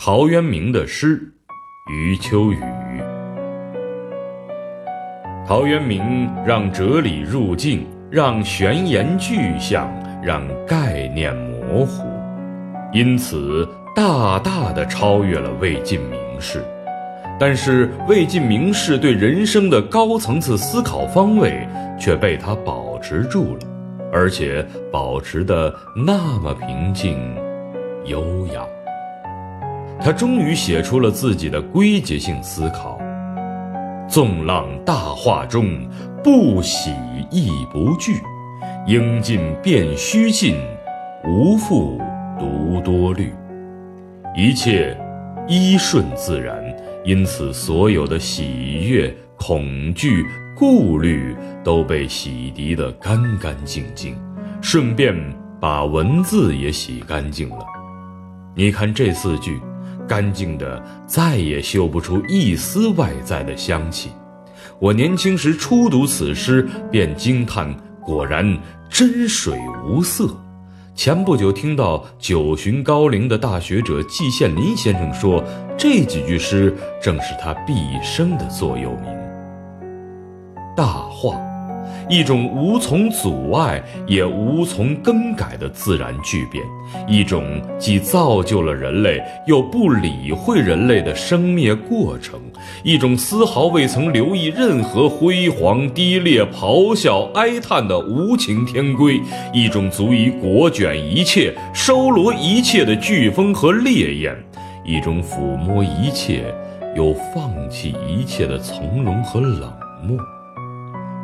陶渊明的诗，余秋雨。陶渊明让哲理入境，让玄言具象，让概念模糊，因此大大的超越了魏晋名士。但是魏晋名士对人生的高层次思考方位却被他保持住了，而且保持的那么平静、优雅。他终于写出了自己的归结性思考：纵浪大化中，不喜亦不惧；应尽便须尽，无复独多虑。一切依顺自然，因此所有的喜悦、恐惧、顾虑都被洗涤得干干净净，顺便把文字也洗干净了。你看这四句。干净的，再也嗅不出一丝外在的香气。我年轻时初读此诗，便惊叹：果然真水无色。前不久听到九旬高龄的大学者季羡林先生说，这几句诗正是他毕生的座右铭。大话。一种无从阻碍也无从更改的自然巨变，一种既造就了人类又不理会人类的生灭过程，一种丝毫未曾留意任何辉煌低劣、咆哮哀叹的无情天规，一种足以裹卷一切、收罗一切的飓风和烈焰，一种抚摸一切又放弃一切的从容和冷漠。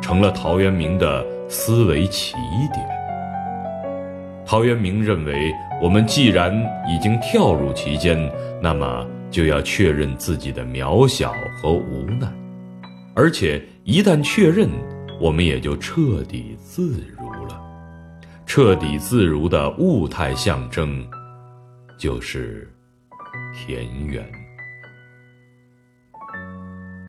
成了陶渊明的思维起点。陶渊明认为，我们既然已经跳入其间，那么就要确认自己的渺小和无奈，而且一旦确认，我们也就彻底自如了。彻底自如的物态象征，就是田园。